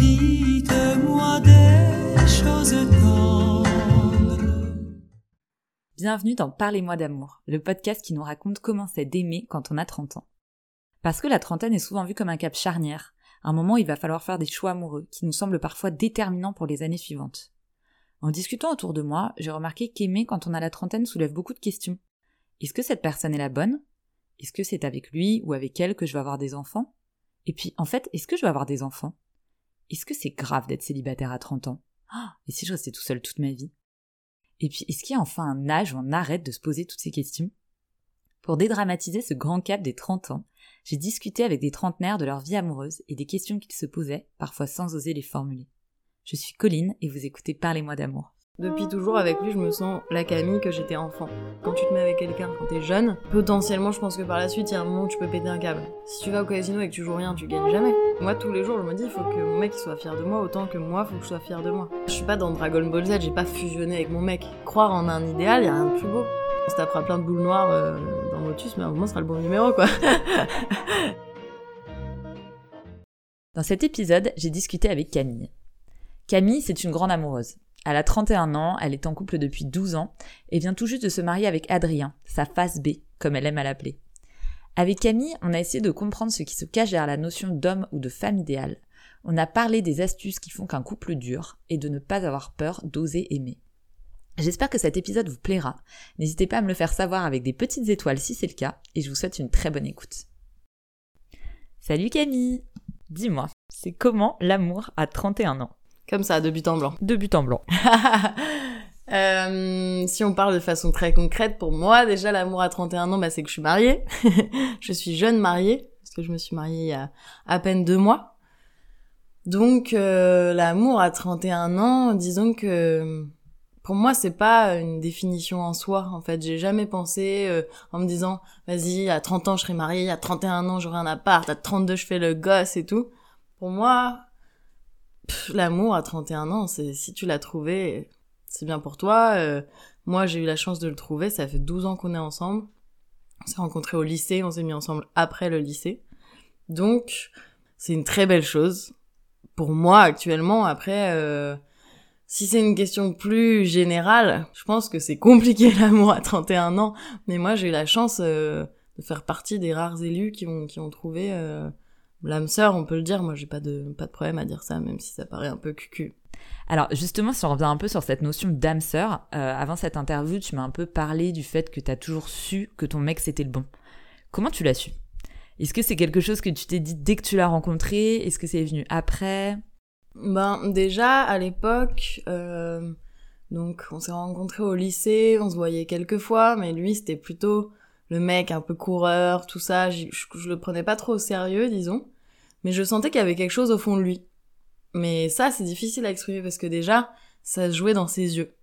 dites-moi des choses tendres. Bienvenue dans Parlez-moi d'amour, le podcast qui nous raconte comment c'est d'aimer quand on a 30 ans. Parce que la trentaine est souvent vue comme un cap charnière, un moment où il va falloir faire des choix amoureux qui nous semblent parfois déterminants pour les années suivantes. En discutant autour de moi, j'ai remarqué qu'aimer quand on a la trentaine soulève beaucoup de questions. Est-ce que cette personne est la bonne? Est-ce que c'est avec lui ou avec elle que je vais avoir des enfants? Et puis, en fait, est-ce que je vais avoir des enfants? Est-ce que c'est grave d'être célibataire à 30 ans? Ah, Et si je restais tout seul toute ma vie? Et puis, est-ce qu'il y a enfin un âge où on arrête de se poser toutes ces questions? Pour dédramatiser ce grand cap des 30 ans, j'ai discuté avec des trentenaires de leur vie amoureuse et des questions qu'ils se posaient, parfois sans oser les formuler. Je suis Colline et vous écoutez Parlez-moi d'amour. Depuis toujours avec lui, je me sens la Camille que j'étais enfant. Quand tu te mets avec quelqu'un quand t'es jeune, potentiellement, je pense que par la suite, il y a un moment où tu peux péter un câble. Si tu vas au casino et que tu joues rien, tu gagnes jamais. Moi, tous les jours, je me dis, il faut que mon mec soit fier de moi autant que moi, faut que je sois fier de moi. Je suis pas dans Dragon Ball Z, j'ai pas fusionné avec mon mec. Croire en un idéal, y a rien de plus beau. On se tapera plein de boules noires euh, dans Motus, mais à un moment, ce sera le bon numéro, quoi. Dans cet épisode, j'ai discuté avec Camille. Camille, c'est une grande amoureuse. Elle a 31 ans, elle est en couple depuis 12 ans et vient tout juste de se marier avec Adrien, sa face B, comme elle aime à l'appeler. Avec Camille, on a essayé de comprendre ce qui se cache derrière la notion d'homme ou de femme idéale. On a parlé des astuces qui font qu'un couple dure et de ne pas avoir peur d'oser aimer. J'espère que cet épisode vous plaira. N'hésitez pas à me le faire savoir avec des petites étoiles si c'est le cas et je vous souhaite une très bonne écoute. Salut Camille Dis-moi, c'est comment l'amour à 31 ans? Comme ça, de but en blanc. De but en blanc. Euh, si on parle de façon très concrète, pour moi, déjà, l'amour à 31 ans, bah, c'est que je suis mariée. je suis jeune mariée, parce que je me suis mariée il y a à peine deux mois. Donc, euh, l'amour à 31 ans, disons que pour moi, c'est pas une définition en soi. En fait, j'ai jamais pensé euh, en me disant, vas-y, à 30 ans, je serai mariée, à 31 ans, j'aurai un appart, à 32, je fais le gosse et tout. Pour moi, l'amour à 31 ans, c'est si tu l'as trouvé, c'est bien pour toi. Euh, moi, j'ai eu la chance de le trouver. Ça fait 12 ans qu'on est ensemble. On s'est rencontrés au lycée, on s'est mis ensemble après le lycée. Donc, c'est une très belle chose. Pour moi, actuellement, après, euh, si c'est une question plus générale, je pense que c'est compliqué l'amour à 31 ans. Mais moi, j'ai eu la chance euh, de faire partie des rares élus qui ont, qui ont trouvé l'âme sœur, on peut le dire. Moi, j'ai pas de, pas de problème à dire ça, même si ça paraît un peu cucu. Alors justement, si on revient un peu sur cette notion d'âme sœur, euh, avant cette interview, tu m'as un peu parlé du fait que tu as toujours su que ton mec c'était le bon. Comment tu l'as su? Est-ce que c'est quelque chose que tu t'es dit dès que tu l'as rencontré? Est-ce que c'est venu après? Ben déjà à l'époque, euh, donc on s'est rencontrés au lycée, on se voyait quelques fois, mais lui c'était plutôt le mec un peu coureur, tout ça. Je, je le prenais pas trop au sérieux, disons, mais je sentais qu'il y avait quelque chose au fond de lui. Mais ça c'est difficile à exprimer parce que déjà ça se jouait dans ses yeux,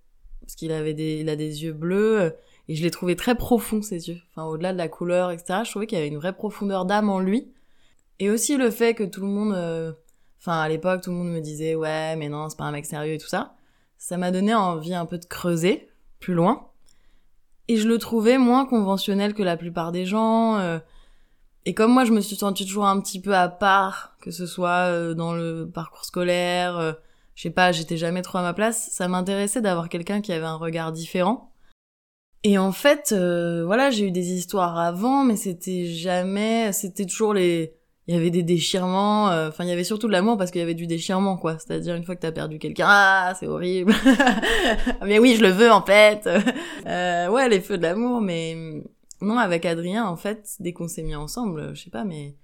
parce qu'il avait des, il a des yeux bleus. euh, Et je l'ai trouvé très profond, ses yeux. Enfin, au-delà de la couleur, etc., je trouvais qu'il y avait une vraie profondeur d'âme en lui. Et aussi le fait que tout le monde, euh, enfin, à l'époque, tout le monde me disait, ouais, mais non, c'est pas un mec sérieux et tout ça. Ça m'a donné envie un peu de creuser plus loin. Et je le trouvais moins conventionnel que la plupart des gens. euh, et comme moi, je me suis sentie toujours un petit peu à part, que ce soit euh, dans le parcours scolaire, euh, je sais pas, j'étais jamais trop à ma place, ça m'intéressait d'avoir quelqu'un qui avait un regard différent. Et en fait, euh, voilà, j'ai eu des histoires avant, mais c'était jamais, c'était toujours les, il y avait des déchirements, euh, enfin il y avait surtout de l'amour parce qu'il y avait du déchirement quoi, c'est-à-dire une fois que t'as perdu quelqu'un, ah c'est horrible, mais oui je le veux en fait, euh, ouais les feux de l'amour, mais non avec Adrien en fait dès qu'on s'est mis ensemble, je sais pas mais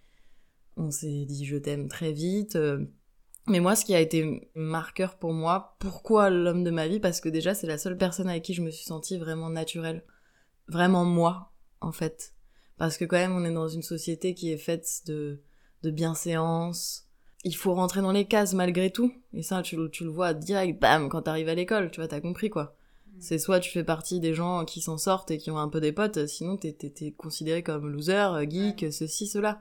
on s'est dit je t'aime très vite, euh, mais moi ce qui a été marqueur pour moi, pourquoi l'homme de ma vie, parce que déjà c'est la seule personne avec qui je me suis sentie vraiment naturelle, vraiment moi en fait, parce que quand même on est dans une société qui est faite de de bienséance. Il faut rentrer dans les cases malgré tout. Et ça, tu, le- tu le vois direct, bam, quand t'arrives à l'école, tu vois, t'as compris quoi. C'est soit tu fais partie des gens qui s'en sortent et qui ont un peu des potes, sinon t'es, t'es, t'es considéré comme loser, euh, geek, ceci, cela.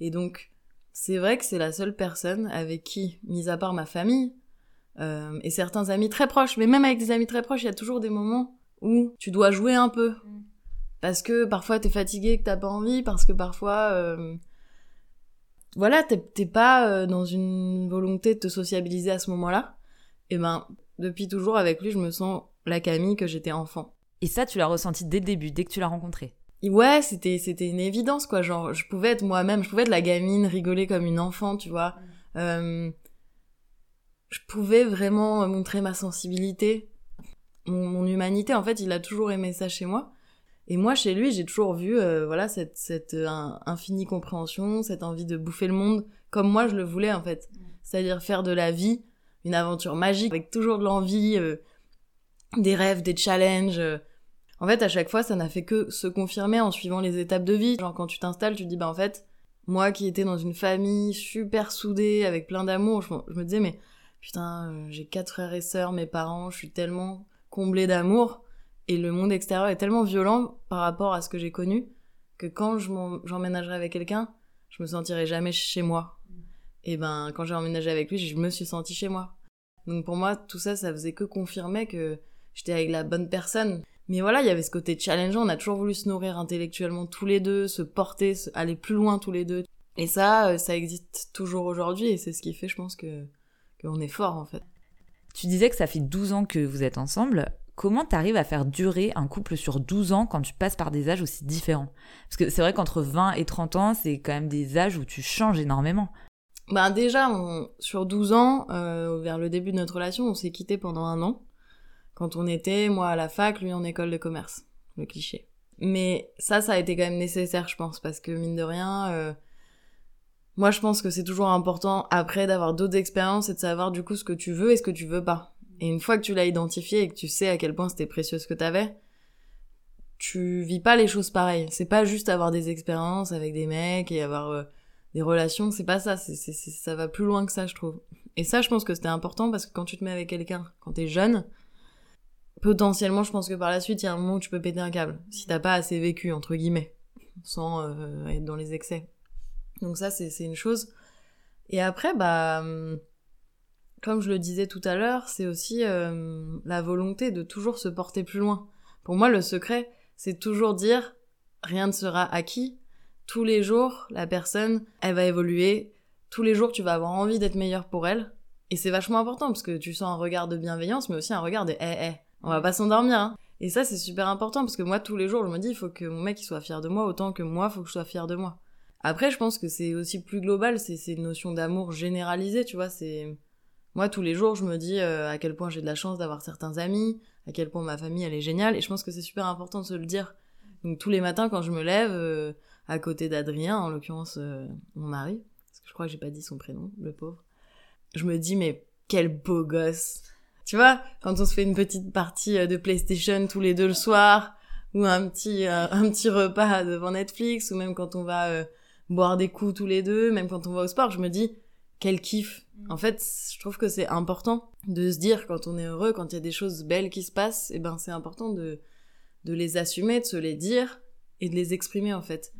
Et donc, c'est vrai que c'est la seule personne avec qui, mis à part ma famille, euh, et certains amis très proches, mais même avec des amis très proches, il y a toujours des moments où tu dois jouer un peu. Parce que parfois t'es fatigué, que t'as pas envie, parce que parfois... euh, voilà, t'es pas euh, dans une volonté de te sociabiliser à ce moment-là. Et ben, depuis toujours avec lui, je me sens la Camille que j'étais enfant. Et ça, tu l'as ressenti dès le début, dès que tu l'as rencontré. Ouais, c'était c'était une évidence quoi. Genre, je pouvais être moi-même, je pouvais être la gamine, rigoler comme une enfant, tu vois. Euh, je pouvais vraiment montrer ma sensibilité, mon, mon humanité. En fait, il a toujours aimé ça chez moi. Et moi, chez lui, j'ai toujours vu, euh, voilà, cette, cette euh, un- infinie compréhension, cette envie de bouffer le monde comme moi je le voulais en fait. C'est-à-dire faire de la vie une aventure magique avec toujours de l'envie, euh, des rêves, des challenges. euh. En fait, à chaque fois, ça n'a fait que se confirmer en suivant les étapes de vie. Genre quand tu t'installes, tu te dis bah en fait, moi qui étais dans une famille super soudée avec plein d'amour, je, me- je me disais mais putain, euh, j'ai quatre frères et sœurs, mes parents, je suis tellement comblée d'amour et le monde extérieur est tellement violent par rapport à ce que j'ai connu que quand j'emménagerai avec quelqu'un, je me sentirai jamais chez moi. Et ben, quand j'ai emménagé avec lui, je me suis sentie chez moi. Donc pour moi, tout ça, ça faisait que confirmer que j'étais avec la bonne personne. Mais voilà, il y avait ce côté challengeant, on a toujours voulu se nourrir intellectuellement tous les deux, se porter, aller plus loin tous les deux. Et ça, euh, ça existe toujours aujourd'hui, et c'est ce qui fait, je pense, que qu'on est fort en fait. Tu disais que ça fait 12 ans que vous êtes ensemble. Comment t'arrives à faire durer un couple sur 12 ans quand tu passes par des âges aussi différents? Parce que c'est vrai qu'entre 20 et 30 ans, c'est quand même des âges où tu changes énormément. Ben déjà, sur 12 ans, euh, vers le début de notre relation, on s'est quitté pendant un an. Quand on était, moi à la fac, lui en école de commerce. Le cliché. Mais ça, ça a été quand même nécessaire, je pense, parce que mine de rien, euh, moi je pense que c'est toujours important après d'avoir d'autres expériences et de savoir du coup ce que tu veux et ce que tu veux pas. Et une fois que tu l'as identifié et que tu sais à quel point c'était précieux ce que t'avais, tu vis pas les choses pareilles. C'est pas juste avoir des expériences avec des mecs et avoir euh, des relations, c'est pas ça, c'est, c'est, ça va plus loin que ça, je trouve. Et ça, je pense que c'était important parce que quand tu te mets avec quelqu'un, quand t'es jeune, potentiellement, je pense que par la suite, il y a un moment où tu peux péter un câble, si t'as pas assez vécu, entre guillemets, sans euh, être dans les excès. Donc ça, c'est, c'est une chose. Et après, bah, hum, comme je le disais tout à l'heure, c'est aussi euh, la volonté de toujours se porter plus loin. Pour moi, le secret, c'est toujours dire, rien ne sera acquis, tous les jours, la personne, elle va évoluer. Tous les jours, tu vas avoir envie d'être meilleur pour elle. Et c'est vachement important parce que tu sens un regard de bienveillance, mais aussi un regard de eh, eh, on va pas s'endormir. Hein. Et ça, c'est super important parce que moi, tous les jours, je me dis, il faut que mon mec il soit fier de moi autant que moi, il faut que je sois fier de moi. Après, je pense que c'est aussi plus global, c'est une notion d'amour généralisée, tu vois. C'est moi, tous les jours, je me dis euh, à quel point j'ai de la chance d'avoir certains amis, à quel point ma famille, elle est géniale. Et je pense que c'est super important de se le dire. Donc tous les matins, quand je me lève, euh, à côté d'Adrien, en l'occurrence euh, mon mari, parce que je crois que j'ai pas dit son prénom, le pauvre. Je me dis mais quel beau gosse. Tu vois, quand on se fait une petite partie euh, de PlayStation tous les deux le soir, ou un petit euh, un petit repas devant Netflix, ou même quand on va euh, boire des coups tous les deux, même quand on va au sport, je me dis quel kiff. En fait, je trouve que c'est important de se dire quand on est heureux, quand il y a des choses belles qui se passent, et ben c'est important de de les assumer, de se les dire et de les exprimer en fait.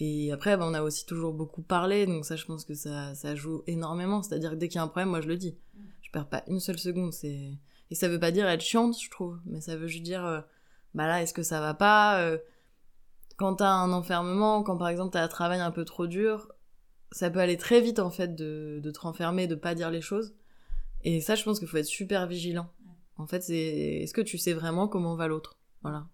Et après, bah, on a aussi toujours beaucoup parlé, donc ça, je pense que ça, ça joue énormément. C'est-à-dire que dès qu'il y a un problème, moi, je le dis. Je perds pas une seule seconde. C'est et ça veut pas dire être chiante, je trouve, mais ça veut juste dire, euh, bah là, est-ce que ça va pas euh, Quand t'as un enfermement, quand par exemple t'as un travail un peu trop dur, ça peut aller très vite en fait de, de te renfermer, de pas dire les choses. Et ça, je pense qu'il faut être super vigilant. En fait, c'est est-ce que tu sais vraiment comment va l'autre? Voilà.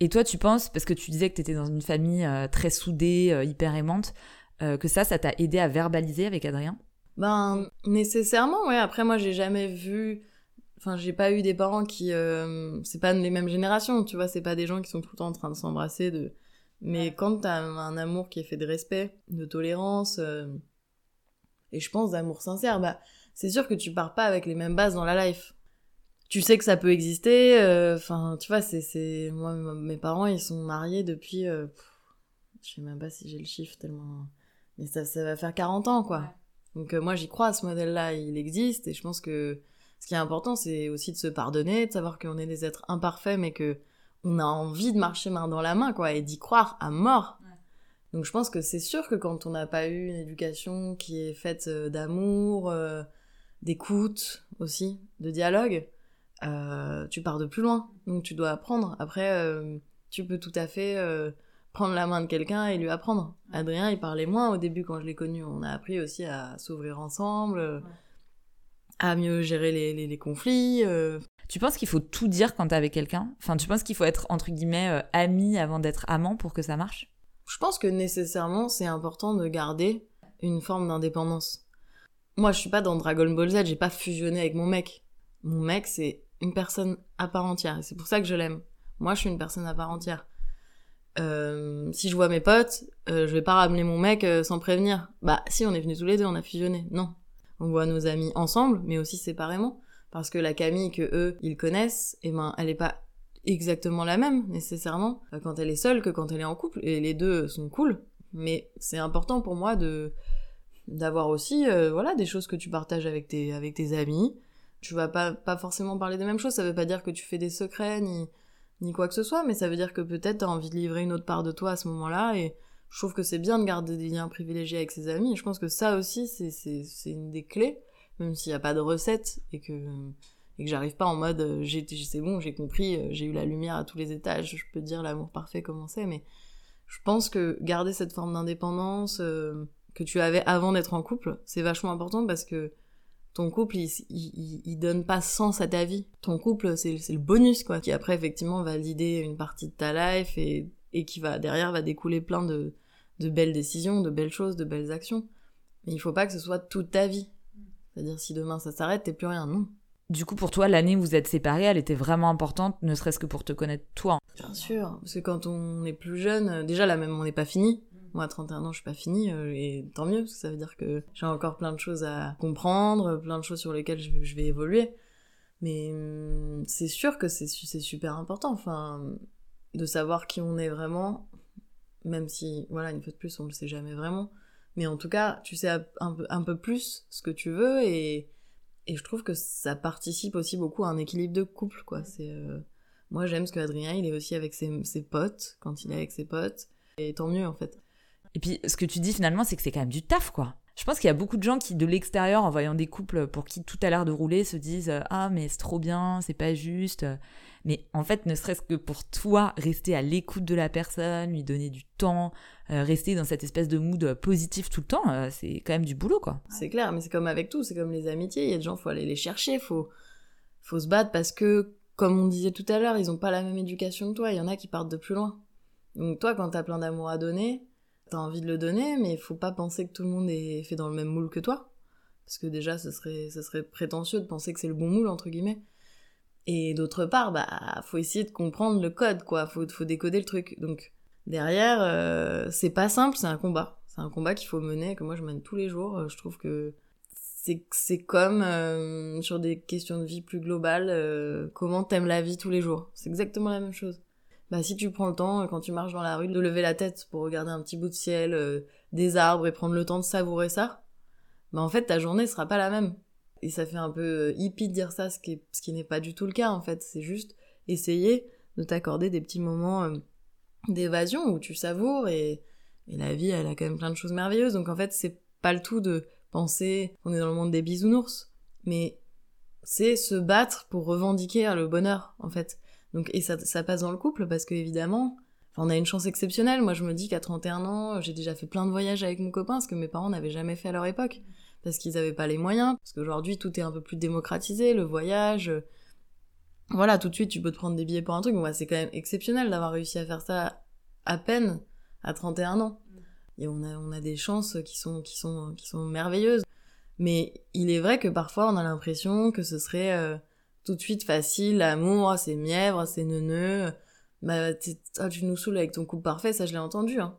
Et toi, tu penses, parce que tu disais que tu étais dans une famille euh, très soudée, euh, hyper aimante, euh, que ça, ça t'a aidé à verbaliser avec Adrien? Ben nécessairement, ouais. Après moi j'ai jamais vu, enfin j'ai pas eu des parents qui, c'est pas les mêmes générations, tu vois, c'est pas des gens qui sont tout le temps en train de s'embrasser, de. Mais quand t'as un amour qui est fait de respect, de tolérance, euh, et je pense d'amour sincère, bah c'est sûr que tu pars pas avec les mêmes bases dans la life. Tu sais que ça peut exister, euh, enfin tu vois, c'est c'est moi mes parents ils sont mariés depuis, euh, pff, je sais même pas si j'ai le chiffre tellement, mais ça ça va faire 40 ans quoi. Donc euh, moi j'y crois, ce modèle-là, il existe, et je pense que ce qui est important, c'est aussi de se pardonner, de savoir qu'on est des êtres imparfaits, mais que on a envie de marcher main dans la main, quoi, et d'y croire à mort. Donc je pense que c'est sûr que quand on n'a pas eu une éducation qui est faite euh, d'amour, euh, d'écoute aussi, de dialogue, euh, tu pars de plus loin. Donc tu dois apprendre. Après, euh, tu peux tout à fait prendre la main de quelqu'un et lui apprendre. Adrien, il parlait moins au début quand je l'ai connu. On a appris aussi à s'ouvrir ensemble, à mieux gérer les, les, les conflits. euh. Tu penses qu'il faut tout dire quand t'es avec quelqu'un? Enfin, tu penses qu'il faut être entre guillemets euh, ami avant d'être amant pour que ça marche? Je pense que nécessairement, c'est important de garder une forme d'indépendance. Moi, je suis pas dans Dragon Ball Z, j'ai pas fusionné avec mon mec. Mon mec, c'est une personne à part entière, et c'est pour ça que je l'aime. Moi, je suis une personne à part entière. Euh, si je vois mes potes, euh, je vais pas ramener mon mec euh, sans prévenir. Bah, si, on est venus tous les deux, on a fusionné. Non. On voit nos amis ensemble, mais aussi séparément. Parce que la Camille que eux, ils connaissent, eh ben, elle est pas exactement la même, nécessairement, quand elle est seule que quand elle est en couple. Et les deux sont cool. Mais c'est important pour moi de, d'avoir aussi, euh, voilà, des choses que tu partages avec tes, avec tes amis. Tu vas pas, pas forcément parler des mêmes choses. Ça veut pas dire que tu fais des secrets, ni, ni quoi que ce soit, mais ça veut dire que peut-être t'as envie de livrer une autre part de toi à ce moment-là, et je trouve que c'est bien de garder des liens privilégiés avec ses amis, je pense que ça aussi, c'est, une des clés, même s'il n'y a pas de recette, et que, et que j'arrive pas en mode, euh, j'ai, c'est bon, j'ai compris, euh, j'ai eu la lumière à tous les étages, je peux dire l'amour parfait comment mais je pense que garder cette forme d'indépendance euh, que tu avais avant d'être en couple, c'est vachement important parce que ton couple, il, il, il donne pas sens à ta vie. Ton couple, c'est le bonus, quoi, qui après, effectivement, va lider une partie de ta life et, et qui va, derrière, va découler plein de, de belles décisions, de belles choses, de belles actions. Mais il faut pas que ce soit toute ta vie. C'est-à-dire, si demain ça s'arrête, t'es plus rien, non. Du coup, pour toi, l'année où vous êtes séparés, elle était vraiment importante, ne serait-ce que pour te connaître toi. Bien sûr, parce que quand on est plus jeune, euh, déjà là même on n'est pas fini. Moi à 31 ans je suis pas fini euh, et tant mieux parce que ça veut dire que j'ai encore plein de choses à comprendre, plein de choses sur lesquelles je vais, je vais évoluer. Mais hum, c'est sûr que c'est super important, enfin, de savoir qui on est vraiment, même si, voilà, une fois de plus on le sait jamais vraiment. Mais en tout cas, tu sais un peu, un peu plus ce que tu veux et, et je trouve que ça participe aussi beaucoup à un équilibre de couple, quoi. C'est... euh, moi, j'aime ce que Adrien, il est aussi avec ses, ses potes, quand il est avec ses potes. Et tant mieux, en fait. Et puis, ce que tu dis finalement, c'est que c'est quand même du taf, quoi. Je pense qu'il y a beaucoup de gens qui, de l'extérieur, en voyant des couples pour qui tout a l'air de rouler, se disent Ah, mais c'est trop bien, c'est pas juste. Mais en fait, ne serait-ce que pour toi, rester à l'écoute de la personne, lui donner du temps, euh, rester dans cette espèce de mood positif tout le temps, euh, c'est quand même du boulot, quoi. C'est clair, mais c'est comme avec tout, c'est comme les amitiés. Il y a des gens, faut aller les chercher, faut, faut se battre parce que, comme on disait tout à l'heure, ils ont pas la même éducation que toi. Il y en a qui partent de plus loin. Donc toi, quand t'as plein d'amour à donner, t'as envie de le donner, mais faut pas penser que tout le monde est fait dans le même moule que toi. Parce que déjà, ce serait, ce serait prétentieux de penser que c'est le bon moule, entre guillemets. Et d'autre part, bah, faut essayer de comprendre le code, quoi. Faut, faut décoder le truc. Donc, derrière, euh, c'est pas simple, c'est un combat. C'est un combat qu'il faut mener, que moi je mène tous les jours. Euh, Je trouve que c'est, comme euh, sur des questions de vie plus globales, euh, comment t'aimes la vie tous les jours. C'est exactement la même chose. Bah, si tu prends le temps, euh, quand tu marches dans la rue, de lever la tête pour regarder un petit bout de ciel, euh, des arbres et prendre le temps de savourer ça, bah en fait ta journée sera pas la même. Et ça fait un peu euh, hippie de dire ça, ce qui, n'est pas du tout le cas en fait. C'est juste essayer de t'accorder des petits moments euh, d'évasion où tu savoures et, et la vie elle a quand même plein de choses merveilleuses. Donc en fait c'est pas le tout de penser qu'on est dans le monde des bisounours, mais c'est se battre pour revendiquer le bonheur en fait. Donc et ça, ça passe dans le couple parce que évidemment on a une chance exceptionnelle. Moi, je me dis qu'à 31 ans, j'ai déjà fait plein de voyages avec mon copain, ce que mes parents n'avaient jamais fait à leur époque. Parce qu'ils n'avaient pas les moyens. Parce qu'aujourd'hui, tout est un peu plus démocratisé, le voyage. euh, Voilà, tout de suite, tu peux te prendre des billets pour un truc. Bah, c'est quand même exceptionnel d'avoir réussi à faire ça à peine à 31 ans. Et on a, on a des chances qui sont, qui sont, qui sont merveilleuses. Mais il est vrai que parfois, on a l'impression que ce serait euh, tout de suite facile, l'amour, c'est mièvre, c'est neuneux. Bah, ah, tu nous saoules avec ton couple parfait, ça je l'ai entendu. Hein.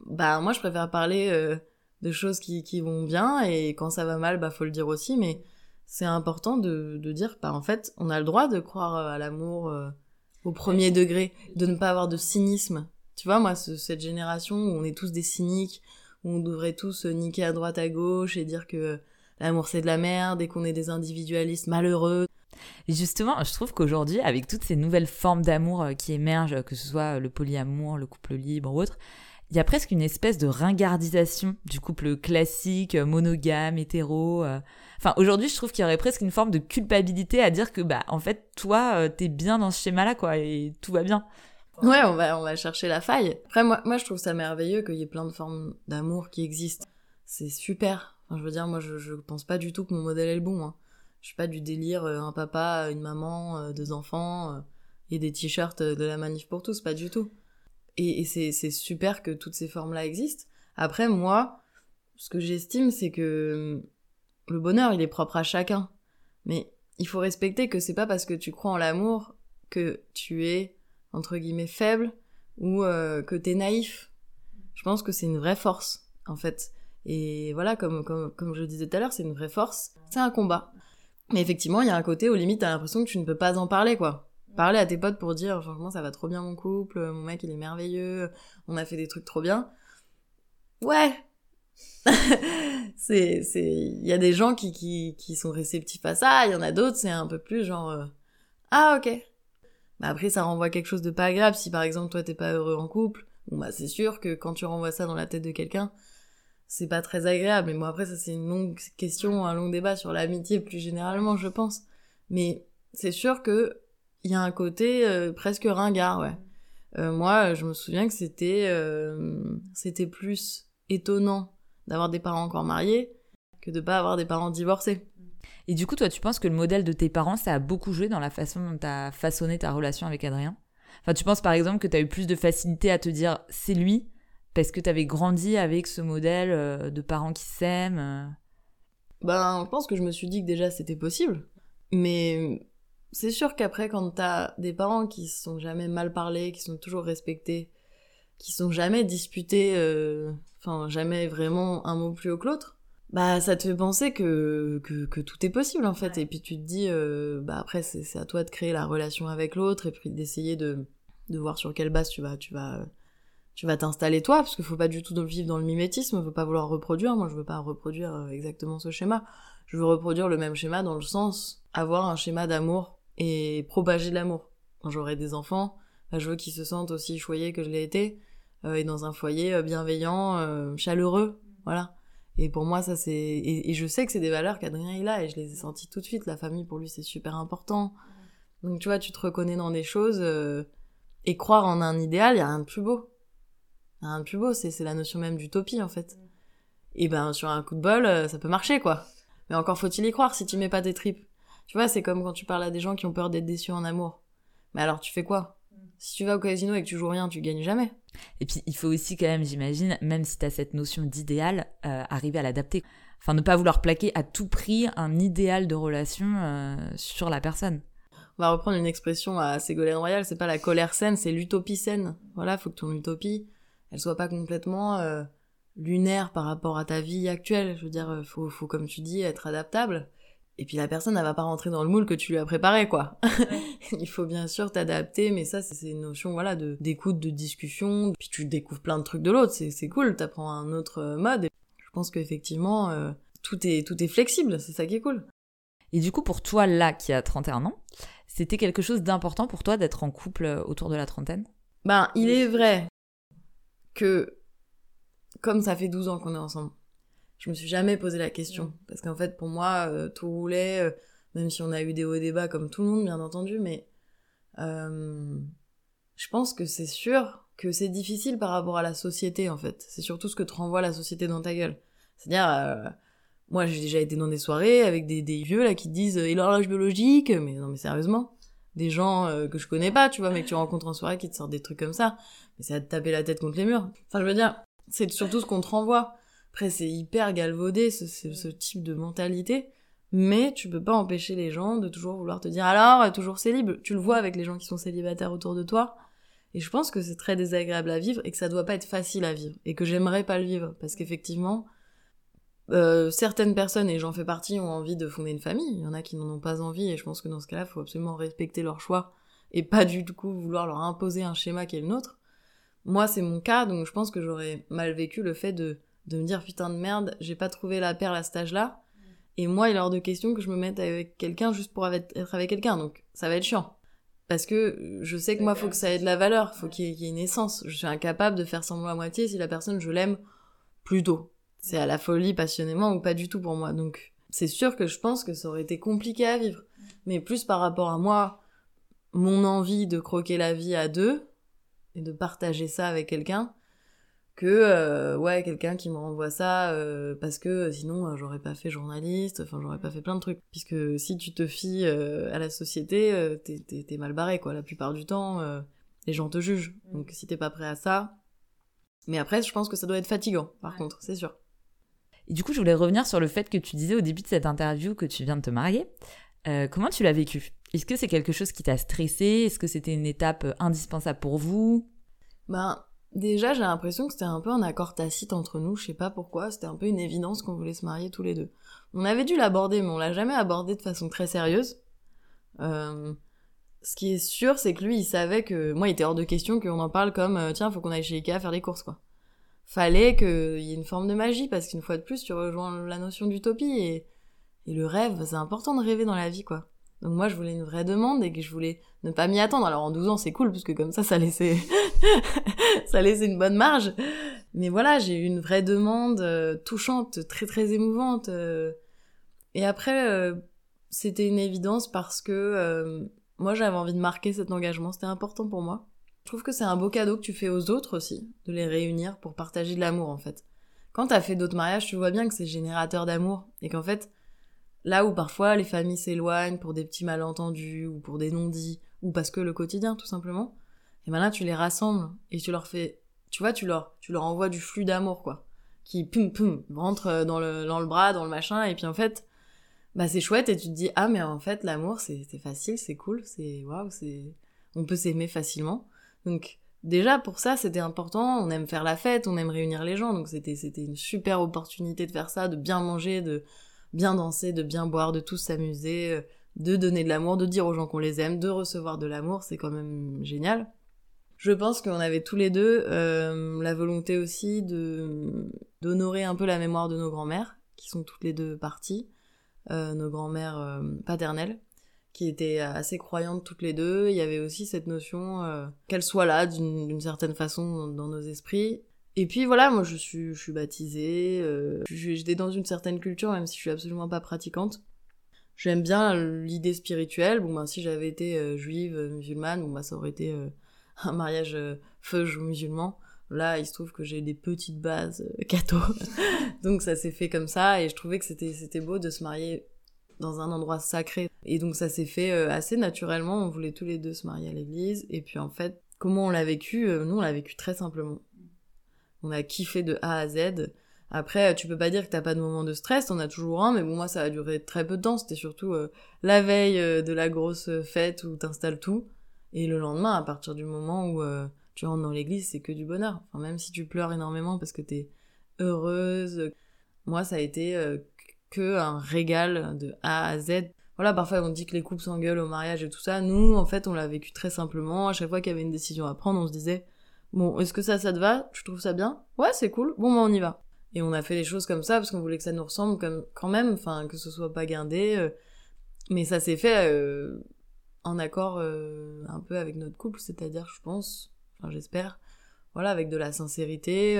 Bah, moi je préfère parler euh, de choses qui, qui vont bien et quand ça va mal, bah faut le dire aussi, mais c'est important de, de dire, bah en fait, on a le droit de croire euh, à l'amour euh, au premier degré, de ne pas avoir de cynisme. Tu vois, moi, ce- cette génération où on est tous des cyniques, où on devrait tous euh, niquer à droite à gauche et dire que l'amour c'est de la merde et qu'on est des individualistes malheureux. Et justement, je trouve qu'aujourd'hui, avec toutes ces nouvelles formes d'amour qui émergent, que ce soit le polyamour, le couple libre ou autre, il y a presque une espèce de ringardisation du couple classique, euh, monogame, hétéro. euh. Enfin, aujourd'hui, je trouve qu'il y aurait presque une forme de culpabilité à dire que, bah, en fait, toi, euh, t'es bien dans ce schéma-là, quoi, et tout va bien. Ouais, on va, on va chercher la faille. Après, moi, moi, je trouve ça merveilleux qu'il y ait plein de formes d'amour qui existent. C'est super. Enfin, je veux dire, moi, je, pense pas du tout que mon modèle est le bon. Hein. Je suis pas du délire, un papa, une maman, deux enfants et des t-shirts de la manif pour tous, pas du tout. Et, c'est, super que toutes ces formes-là existent. Après, moi, ce que j'estime, c'est que le bonheur, il est propre à chacun. Mais il faut respecter que c'est pas parce que tu crois en l'amour que tu es entre guillemets faible ou euh, que t'es naïf. Je pense que c'est une vraie force en fait. Et voilà, comme, comme, comme je le disais tout à l'heure, c'est une vraie force. C'est un combat. Mais effectivement, il y a un côté où limite t'as l'impression que tu ne peux pas en parler quoi. Parler à tes potes pour dire franchement ça va trop bien mon couple, mon mec il est merveilleux, on a fait des trucs trop bien. Ouais, c'est c'est il y a des gens qui, qui qui sont réceptifs à ça il y en a d'autres c'est un peu plus genre euh, ah ok. Bah après ça renvoie quelque chose de pas agréable si par exemple toi t'es pas heureux en couple bon bah c'est sûr que quand tu renvoies ça dans la tête de quelqu'un c'est pas très agréable. Mais moi après ça c'est une longue question un long débat sur l'amitié plus généralement je pense. Mais c'est sûr que il y a un côté euh, presque ringard ouais euh, moi je me souviens que c'était euh, c'était plus étonnant d'avoir des parents encore mariés que de pas avoir des parents divorcés. Et du coup, toi, tu penses que le modèle de tes parents, ça a beaucoup joué dans la façon dont tu as façonné ta relation avec Adrien? Enfin, tu penses par exemple que tu as eu plus de facilité à te dire c'est lui parce que tu avais grandi avec ce modèle de parents qui s'aiment Ben, je pense que je me suis dit que déjà c'était possible. Mais c'est sûr qu'après, quand t'as des parents qui se sont jamais mal parlés, qui sont toujours respectés, qui sont jamais disputés, euh, enfin jamais vraiment un mot plus haut que l'autre, bah ça te fait penser que, que, que tout est possible en fait. Et puis tu te dis, euh, bah après c'est à toi de créer la relation avec l'autre et puis d'essayer de, de voir sur quelle base tu vas tu vas tu vas t'installer toi parce qu'il faut pas du tout vivre dans le mimétisme, faut pas vouloir reproduire. Moi je veux pas reproduire euh, exactement ce schéma. Je veux reproduire le même schéma dans le sens avoir un schéma d'amour et propager l'amour. Quand j'aurai des enfants, bah, je veux qu'ils se sentent aussi choyés que je l'ai été euh, et dans un foyer euh, bienveillant, euh, chaleureux, voilà. Et pour moi, ça c'est et, je sais que c'est des valeurs qu'Adrien il a et je les ai senties tout de suite. La famille pour lui c'est super important. Donc tu vois, tu te reconnais dans des choses euh, et croire en un idéal, il y a rien de plus beau. Y a rien de plus beau, c'est la notion même d'utopie en fait. Et ben sur un coup de bol, euh, ça peut marcher quoi. Mais encore faut-il y croire si tu mets pas tes tripes. Tu vois, c'est comme quand tu parles à des gens qui ont peur d'être déçus en amour. Mais alors tu fais quoi Si tu vas au casino et que tu joues rien, tu gagnes jamais. Et puis, il faut aussi quand même, j'imagine, même si tu as cette notion d'idéal, euh, arriver à l'adapter. Enfin, ne pas vouloir plaquer à tout prix un idéal de relation euh, sur la personne. On va reprendre une expression à Ségolène Royal, c'est pas la colère saine, c'est l'utopie saine. Voilà, faut que ton utopie, elle soit pas complètement euh, lunaire par rapport à ta vie actuelle. Je veux dire, faut, faut, comme tu dis, être adaptable. Et puis la personne, elle va pas rentrer dans le moule que tu lui as préparé, quoi. Il faut bien sûr t'adapter, mais ça, c'est une notion, voilà, de d'écoute, de discussion. Puis tu découvres plein de trucs de l'autre, c'est cool, t'apprends un autre euh, mode. Je pense qu'effectivement, euh, tout est tout est flexible, c'est ça qui est cool. Et du coup, pour toi, là, qui a 31 ans, c'était quelque chose d'important pour toi d'être en couple euh, autour de la trentaine? Ben, il est vrai que, comme ça fait 12 ans qu'on est ensemble, je me suis jamais posé la question. Parce qu'en fait, pour moi, euh, tout roulait, euh, même si on a eu des hauts et des bas comme tout le monde, bien entendu, mais euh, je pense que c'est sûr que c'est difficile par rapport à la société, en fait. C'est surtout ce que te renvoie la société dans ta gueule. C'est-à-dire, euh, moi, j'ai déjà été dans des soirées avec des, des vieux, là, qui disent, et l'horloge biologique, mais non, mais sérieusement. Des gens euh, que je connais pas, tu vois, mais que tu rencontres en soirée qui te sortent des trucs comme ça. Mais c'est à te taper la tête contre les murs. Enfin, je veux dire, c'est surtout ce qu'on te renvoie. Après, c'est hyper galvaudé, ce, type de mentalité. Mais tu peux pas empêcher les gens de toujours vouloir te dire alors, toujours célib. Tu le vois avec les gens qui sont célibataires autour de toi. Et je pense que c'est très désagréable à vivre et que ça doit pas être facile à vivre. Et que j'aimerais pas le vivre. Parce qu'effectivement, euh, certaines personnes, et j'en fais partie, ont envie de fonder une famille. Il y en a qui n'en ont pas envie. Et je pense que dans ce cas-là, il faut absolument respecter leur choix. Et pas du coup vouloir leur imposer un schéma qui est le nôtre. Moi, c'est mon cas, donc je pense que j'aurais mal vécu le fait de de me dire putain de merde, j'ai pas trouvé la perle à cet âge-là. Et moi, il est hors de question que je me mette avec quelqu'un juste pour être avec quelqu'un. Donc, ça va être chiant. Parce que je sais que moi, faut que ça ait de la valeur. Faut qu'il y, ait- qu'il y ait une essence. Je suis incapable de faire semblant à moitié si la personne, je l'aime plutôt. C'est à la folie, passionnément ou pas du tout pour moi. Donc, c'est sûr que je pense que ça aurait été compliqué à vivre. Mais plus par rapport à moi, mon envie de croquer la vie à deux, et de partager ça avec quelqu'un que euh, ouais quelqu'un qui me renvoie ça euh, parce que sinon euh, j'aurais pas fait journaliste enfin j'aurais pas fait plein de trucs. Puisque si tu te fies à la société t'es, t'es, t'es mal barré quoi. La plupart du temps les gens te jugent. Donc si t'es pas prêt à ça mais après je pense que ça doit être fatigant par contre c'est sûr. Et du coup je voulais revenir sur le fait que tu disais au début de cette interview que tu viens de te marier. Comment tu l'as vécu? Est-ce que c'est quelque chose qui t'a stressé? Est-ce que c'était une étape indispensable pour vous? Ben Déjà, j'ai l'impression que c'était un peu un accord tacite entre nous, je sais pas pourquoi, c'était un peu une évidence qu'on voulait se marier tous les deux. On avait dû l'aborder, mais on l'a jamais abordé de façon très sérieuse. Euh, ce qui est sûr, c'est que lui, il savait que moi, il était hors de question qu'on en parle comme euh, tiens, faut qu'on aille chez Ikea faire des courses, quoi. Fallait qu'il y ait une forme de magie, parce qu'une fois de plus, tu rejoins la notion d'utopie et, et le rêve, c'est important de rêver dans la vie, quoi. Donc moi, je voulais une vraie demande et que je voulais ne pas m'y attendre. Alors en 12 ans, c'est cool parce que comme ça, ça laissait, ça laissait une bonne marge. Mais voilà, j'ai eu une vraie demande euh, touchante, très très émouvante. Euh. Et après, euh, c'était une évidence parce que moi, j'avais envie de marquer cet engagement. C'était important pour moi. Je trouve que c'est un beau cadeau que tu fais aux autres aussi, de les réunir pour partager de l'amour en fait. Quand t'as fait d'autres mariages, tu vois bien que c'est générateur d'amour et qu'en fait, Là où parfois les familles s'éloignent pour des petits malentendus ou pour des non-dits ou parce que le quotidien tout simplement, et ben là tu les rassembles et tu leur fais, tu vois, tu leur, tu leur envoies du flux d'amour quoi, qui pum pum rentre dans le dans le bras, dans le machin et puis en fait, bah c'est chouette et tu te dis ah mais en fait l'amour c'est facile, c'est cool, c'est waouh, c'est on peut s'aimer facilement. Donc déjà pour ça c'était important, on aime faire la fête, on aime réunir les gens, donc c'était c'était une super opportunité de faire ça, de bien manger, de bien danser, de bien boire, de tous s'amuser, euh, de donner de l'amour, de dire aux gens qu'on les aime, de recevoir de l'amour, c'est quand même génial. Je pense qu'on avait tous les deux euh, la volonté aussi de d'honorer un peu la mémoire de nos grands-mères, qui sont toutes les deux parties, euh, nos grands-mères paternelles, qui étaient assez croyantes toutes les deux. Il y avait aussi cette notion qu'elles soient là d'une certaine façon dans nos esprits, et puis voilà, moi je suis, baptisée, euh, j'étais dans une certaine culture même si je suis absolument pas pratiquante. J'aime bien l'idée spirituelle. Bon ben si j'avais été euh, juive, euh, musulmane, bon bah ça aurait été un mariage feuge ou musulman. Là, il se trouve que j'ai des petites bases catho. donc ça s'est fait comme ça et je trouvais que c'était c'était beau de se marier dans un endroit sacré. Et donc ça s'est fait assez naturellement, on voulait tous les deux se marier à l'église et puis en fait, comment on l'a vécu Nous, on l'a vécu très simplement on a kiffé de A à Z. Après, tu peux pas dire que t'as pas de moment de stress, t'en as toujours un, mais bon, moi, ça a duré très peu de temps. C'était surtout euh, la veille euh, de la grosse fête où t'installes tout. Et le lendemain, à partir du moment où euh, tu rentres dans l'église, c'est que du bonheur. Même si tu pleures énormément parce que t'es heureuse. Moi, ça a été que un régal de A à Z. Voilà, parfois on dit que les couples s'engueulent au mariage et tout ça. Nous, en fait, on l'a vécu très simplement. À chaque fois qu'il y avait une décision à prendre, on se disait, Bon, est-ce que ça, ça te va? Tu trouves ça bien? Ouais, c'est cool. Bon, bah, on y va. Et on a fait les choses comme ça parce qu'on voulait que ça nous ressemble comme quand même, enfin que ce soit pas guindé. Euh. mais ça s'est fait euh, en accord euh, un peu avec notre couple, c'est-à-dire, je pense, enfin j'espère, voilà, avec de la sincérité,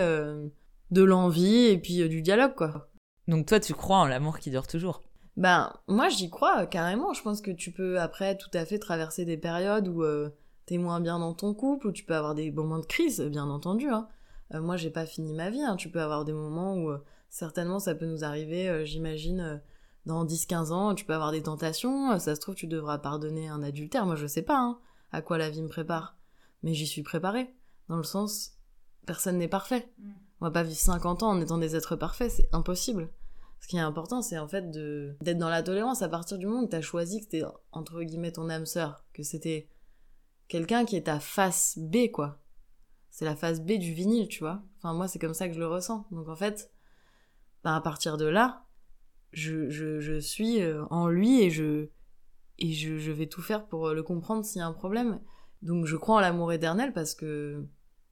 de l'envie et puis du dialogue, quoi. Donc toi, tu crois en l'amour qui dure toujours? Ben moi, j'y crois carrément. Je pense que tu peux après tout à fait traverser des périodes où t'es moins bien dans ton couple, ou tu peux avoir des moments de crise, bien entendu. Hein. Euh, moi, j'ai pas fini ma vie. Hein. Tu peux avoir des moments où, euh, certainement, ça peut nous arriver, euh, j'imagine, dans 10-15 ans, tu peux avoir des tentations. ça se trouve, tu devras pardonner un adultère. Moi, je sais pas hein, à quoi la vie me prépare. Mais j'y suis préparée. Dans le sens, personne n'est parfait. Mm. On va pas vivre 50 ans en étant des êtres parfaits, c'est impossible. Ce qui est important, c'est en fait d'être dans la tolérance à partir du moment où t'as choisi que c'était entre guillemets ton âme sœur, que c'était quelqu'un qui est à face B, quoi. C'est la face B du vinyle, tu vois. Enfin, moi, c'est comme ça que je le ressens. Donc, en fait, bah, à partir de là, je, je, je suis euh, en lui et je, et je, je vais tout faire pour euh, le comprendre s'il y a un problème. Donc, je crois en l'amour éternel parce que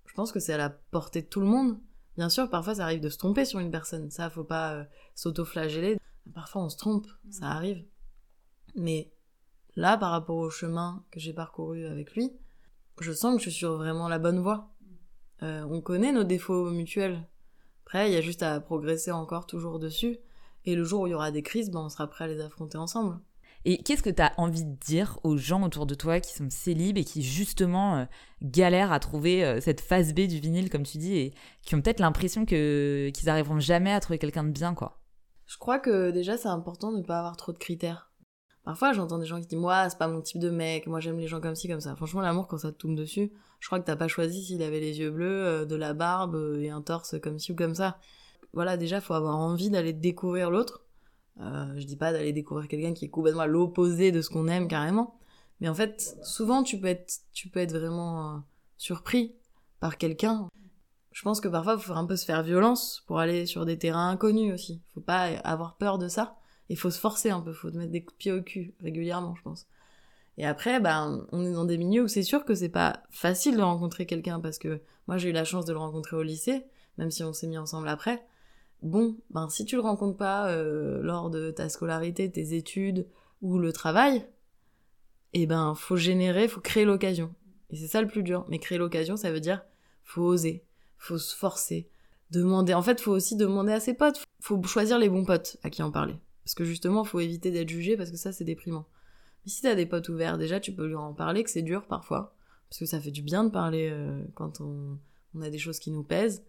je pense que c'est à la portée de tout le monde. Bien sûr, parfois, ça arrive de se tromper sur une personne. Ça, faut pas euh, s'auto-flageller. Parfois, on se trompe. Ça arrive. Mais Là, par rapport au chemin que j'ai parcouru avec lui, je sens que je suis sur vraiment la bonne voie. Euh, on connaît nos défauts mutuels. Après, il y a juste à progresser encore toujours dessus. Et le jour où il y aura des crises, ben, on sera prêt à les affronter ensemble. Et qu'est-ce que tu as envie de dire aux gens autour de toi qui sont célibes et qui justement euh, galèrent à trouver euh, cette phase B du vinyle, comme tu dis, et qui ont peut-être l'impression que qu'ils arriveront jamais à trouver quelqu'un de bien, quoi? Je crois que déjà c'est important de ne pas avoir trop de critères. Parfois j'entends des gens qui disent moi c'est pas mon type de mec, moi j'aime les gens comme ci comme ça. Franchement l'amour quand ça te tombe dessus, je crois que t'as pas choisi s'il avait les yeux bleus, euh, de la barbe et un torse comme ci ou comme ça. Voilà déjà faut avoir envie d'aller découvrir l'autre euh, je dis pas d'aller découvrir quelqu'un qui est complètement à l'opposé de ce qu'on aime carrément, mais en fait, souvent tu peux être, tu peux être vraiment euh, surpris par quelqu'un. Je pense que parfois, il faut un peu se faire violence pour aller sur des terrains inconnus aussi. Faut pas avoir peur de ça. Il faut se forcer un peu, faut te mettre des coups de pied au cul régulièrement, je pense. Et après, ben, on est dans des milieux où c'est sûr que c'est pas facile de rencontrer quelqu'un parce que moi j'ai eu la chance de le rencontrer au lycée, même si on s'est mis ensemble après bon, ben si tu le rencontres pas euh, lors de ta scolarité, tes études ou le travail, eh ben faut générer, faut créer l'occasion. Et c'est ça le plus dur. Mais créer l'occasion, ça veut dire faut oser, faut se forcer, demander. En fait, faut aussi demander à ses potes. Faut choisir les bons potes à qui en parler. Parce que justement, faut éviter d'être jugé parce que ça, c'est déprimant. Mais si t'as des potes ouverts, déjà, tu peux lui en parler, que c'est dur parfois. Parce que ça fait du bien de parler euh, quand on, a des choses qui nous pèsent.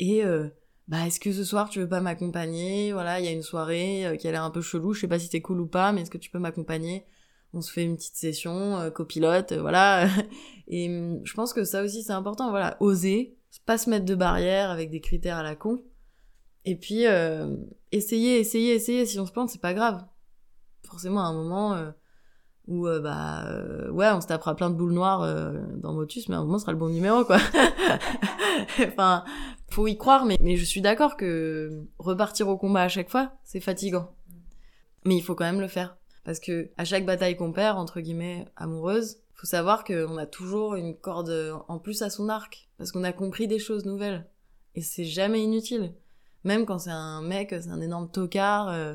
Et euh, bah est-ce que ce soir tu veux pas m'accompagner? Voilà, il y a une soirée euh, qui a l'air un peu chelou, je sais pas si t'es cool ou pas, mais est-ce que tu peux m'accompagner? On se fait une petite session copilote, voilà. Et hum, je pense que ça aussi c'est important, voilà, oser, pas se mettre de barrières avec des critères à la con. Et puis essayer, essayer, essayer. Si on se plante, c'est pas grave. Forcément, à un moment où bah ouais, on se tapera plein de boules noires dans Motus, mais à un moment ce sera le bon numéro quoi. enfin, faut y croire, mais, mais je suis d'accord que repartir au combat à chaque fois, c'est fatigant. Mais il faut quand même le faire. Parce que à chaque bataille qu'on perd, entre guillemets, amoureuse, faut savoir qu'on a toujours une corde en plus à son arc. Parce qu'on a compris des choses nouvelles. Et c'est jamais inutile. Même quand c'est un mec, c'est un énorme tocard, euh,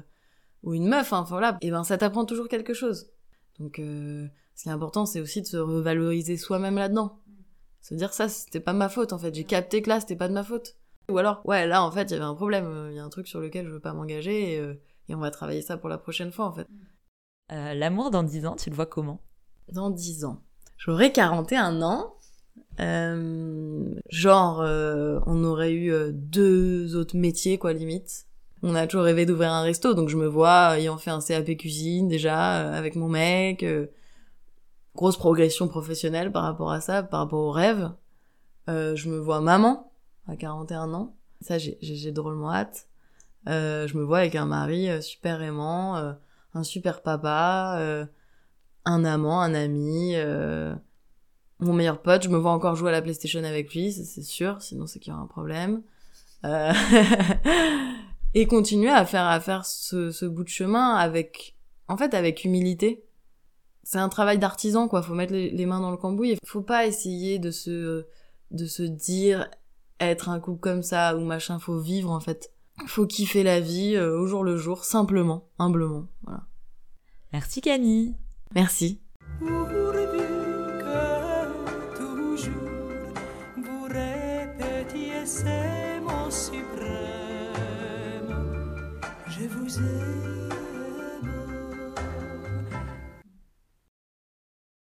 ou une meuf, hein, enfin voilà, et ben ça t'apprend toujours quelque chose. Donc euh, ce qui est important, c'est aussi de se revaloriser soi-même là-dedans. Se dire ça, c'était pas ma faute en fait. J'ai capté que là, c'était pas de ma faute. Ou alors, ouais, là en fait, il y avait un problème. Il y a un truc sur lequel je veux pas m'engager et, euh, et, on va travailler ça pour la prochaine fois en fait. L'amour dans 10 ans, tu le vois comment? Dans 10 ans. J'aurais 41 ans. Euh, genre, euh, on aurait eu euh, deux autres métiers, quoi, limite. On a toujours rêvé d'ouvrir un resto, donc je me vois ayant fait un CAP cuisine déjà, avec mon mec grosse progression professionnelle par rapport à ça, par rapport au rêve. Je me vois maman à 41 ans. Ça, j'ai drôlement hâte. Je me vois avec un mari super aimant, un super papa, un amant, un ami, mon meilleur pote. Je me vois encore jouer à la PlayStation avec lui, c'est sûr. Sinon, c'est qu'il y aura un problème. et continuer à faire à faire ce, ce bout de chemin avec, en fait, avec humilité c'est un travail d'artisan quoi faut mettre les, mains dans le cambouis faut pas essayer de se de se dire être un couple comme ça ou machin faut vivre en fait faut kiffer la vie euh, au jour le jour simplement humblement voilà merci Camille merci je vous ai